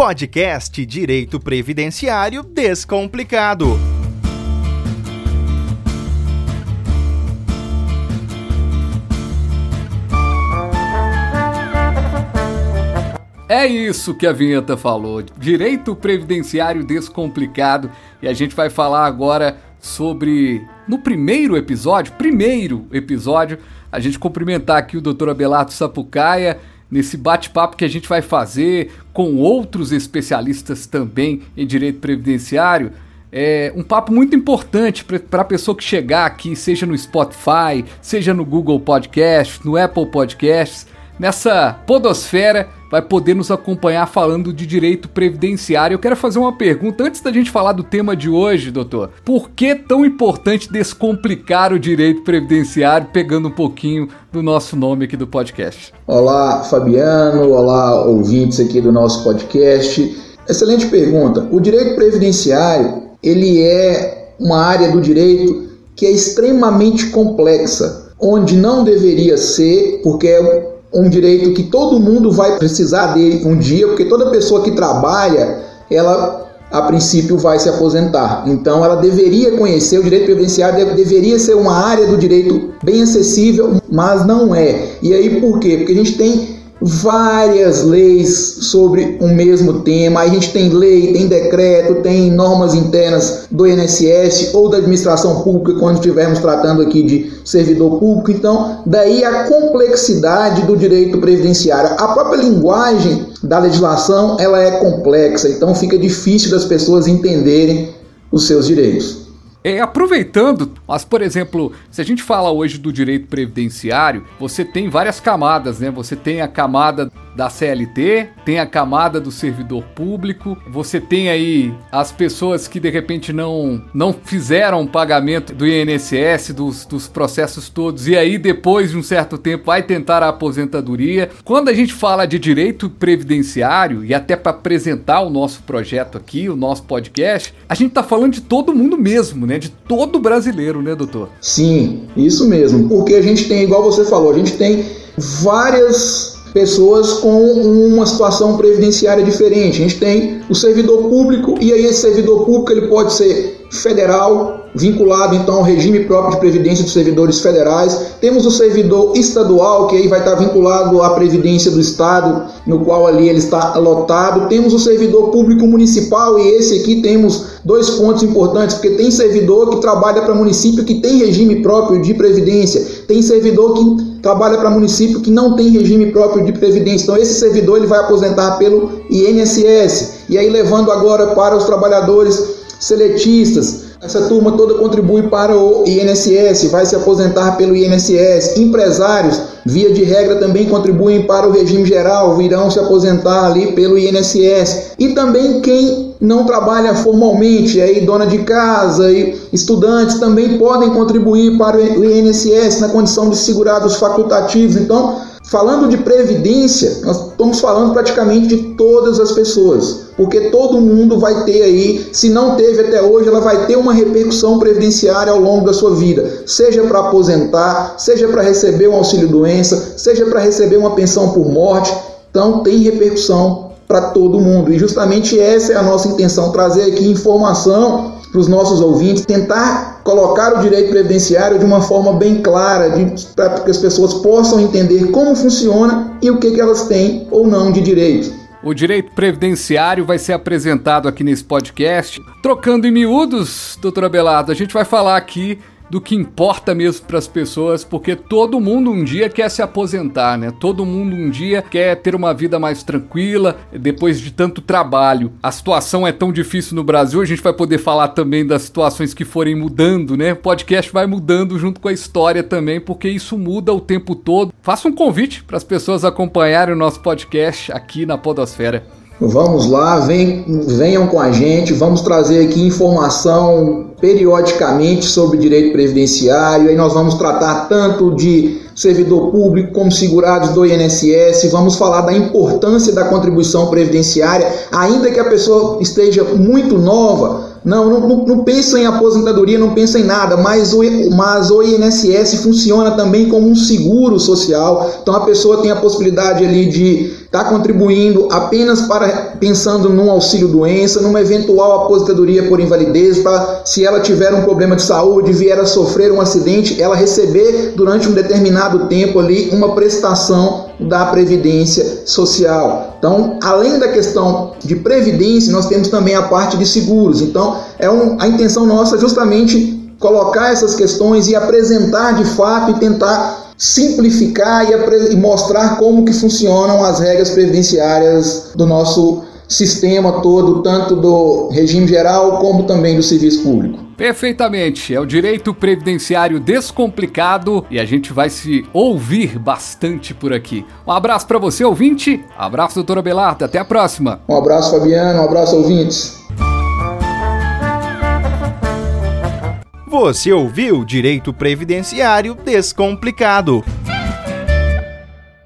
Podcast Direito Previdenciário Descomplicado. É isso que a vinheta falou. Direito previdenciário descomplicado. E a gente vai falar agora sobre. No primeiro episódio, primeiro episódio, a gente cumprimentar aqui o Dr. Abelato Sapucaia nesse bate-papo que a gente vai fazer com outros especialistas também em direito previdenciário. É um papo muito importante para a pessoa que chegar aqui, seja no Spotify, seja no Google Podcast, no Apple Podcasts, nessa podosfera vai poder nos acompanhar falando de direito previdenciário. Eu quero fazer uma pergunta antes da gente falar do tema de hoje, doutor. Por que tão importante descomplicar o direito previdenciário, pegando um pouquinho do nosso nome aqui do podcast? Olá, Fabiano. Olá, ouvintes aqui do nosso podcast. Excelente pergunta. O direito previdenciário, ele é uma área do direito que é extremamente complexa, onde não deveria ser, porque é um direito que todo mundo vai precisar dele um dia, porque toda pessoa que trabalha, ela a princípio vai se aposentar. Então ela deveria conhecer o direito previdenciário, deveria ser uma área do direito bem acessível, mas não é. E aí por quê? Porque a gente tem várias leis sobre o mesmo tema. A gente tem lei, tem decreto, tem normas internas do INSS ou da administração pública quando estivermos tratando aqui de servidor público. Então, daí a complexidade do direito previdenciário. A própria linguagem da legislação, ela é complexa, então fica difícil das pessoas entenderem os seus direitos. É, aproveitando, mas por exemplo, se a gente fala hoje do direito previdenciário, você tem várias camadas, né? Você tem a camada da CLT, tem a camada do servidor público, você tem aí as pessoas que de repente não, não fizeram o pagamento do INSS, dos, dos processos todos, e aí depois de um certo tempo vai tentar a aposentadoria. Quando a gente fala de direito previdenciário, e até para apresentar o nosso projeto aqui, o nosso podcast, a gente está falando de todo mundo mesmo, né? De todo brasileiro, né, doutor? Sim, isso mesmo. Porque a gente tem, igual você falou, a gente tem várias pessoas com uma situação previdenciária diferente. A gente tem o servidor público e aí esse servidor público ele pode ser federal, vinculado então ao regime próprio de previdência dos servidores federais. Temos o servidor estadual, que aí vai estar vinculado à previdência do estado, no qual ali ele está lotado. Temos o servidor público municipal e esse aqui temos dois pontos importantes, porque tem servidor que trabalha para município que tem regime próprio de previdência, tem servidor que trabalha para município que não tem regime próprio de previdência. Então esse servidor ele vai aposentar pelo INSS. E aí levando agora para os trabalhadores seletistas, essa turma toda contribui para o INSS, vai se aposentar pelo INSS. Empresários, via de regra, também contribuem para o regime geral, virão se aposentar ali pelo INSS. E também quem não trabalha formalmente, aí dona de casa e estudantes também podem contribuir para o INSS na condição de segurados facultativos. Então, Falando de previdência, nós estamos falando praticamente de todas as pessoas, porque todo mundo vai ter aí, se não teve até hoje, ela vai ter uma repercussão previdenciária ao longo da sua vida, seja para aposentar, seja para receber um auxílio doença, seja para receber uma pensão por morte. Então tem repercussão para todo mundo. E justamente essa é a nossa intenção, trazer aqui informação para os nossos ouvintes, tentar colocar o direito previdenciário de uma forma bem clara, para que as pessoas possam entender como funciona e o que, que elas têm ou não de direito. O direito previdenciário vai ser apresentado aqui nesse podcast. Trocando em miúdos, doutora Belado, a gente vai falar aqui do que importa mesmo para as pessoas, porque todo mundo um dia quer se aposentar, né? Todo mundo um dia quer ter uma vida mais tranquila depois de tanto trabalho. A situação é tão difícil no Brasil, a gente vai poder falar também das situações que forem mudando, né? O podcast vai mudando junto com a história também, porque isso muda o tempo todo. Faça um convite para as pessoas acompanharem o nosso podcast aqui na Podosfera. Vamos lá, vem, venham com a gente, vamos trazer aqui informação periodicamente sobre direito previdenciário. Aí nós vamos tratar tanto de servidor público como segurados do INSS, vamos falar da importância da contribuição previdenciária, ainda que a pessoa esteja muito nova, Não, não, não, não pensa em aposentadoria, não pensa em nada, mas o, mas o INSS funciona também como um seguro social. Então a pessoa tem a possibilidade ali de estar tá contribuindo apenas para pensando num auxílio doença, numa eventual aposentadoria por invalidez, para se ela tiver um problema de saúde, vier a sofrer um acidente, ela receber durante um determinado tempo ali uma prestação da previdência social. Então, além da questão de previdência, nós temos também a parte de seguros. Então, é um, a intenção nossa é justamente colocar essas questões e apresentar de fato e tentar simplificar e, e mostrar como que funcionam as regras previdenciárias do nosso sistema todo, tanto do regime geral como também do serviço público. Perfeitamente, é o direito previdenciário descomplicado e a gente vai se ouvir bastante por aqui. Um abraço para você, ouvinte. Abraço, doutora Belarda. Até a próxima. Um abraço, Fabiano. Um abraço, ouvintes. Você ouviu Direito Previdenciário Descomplicado.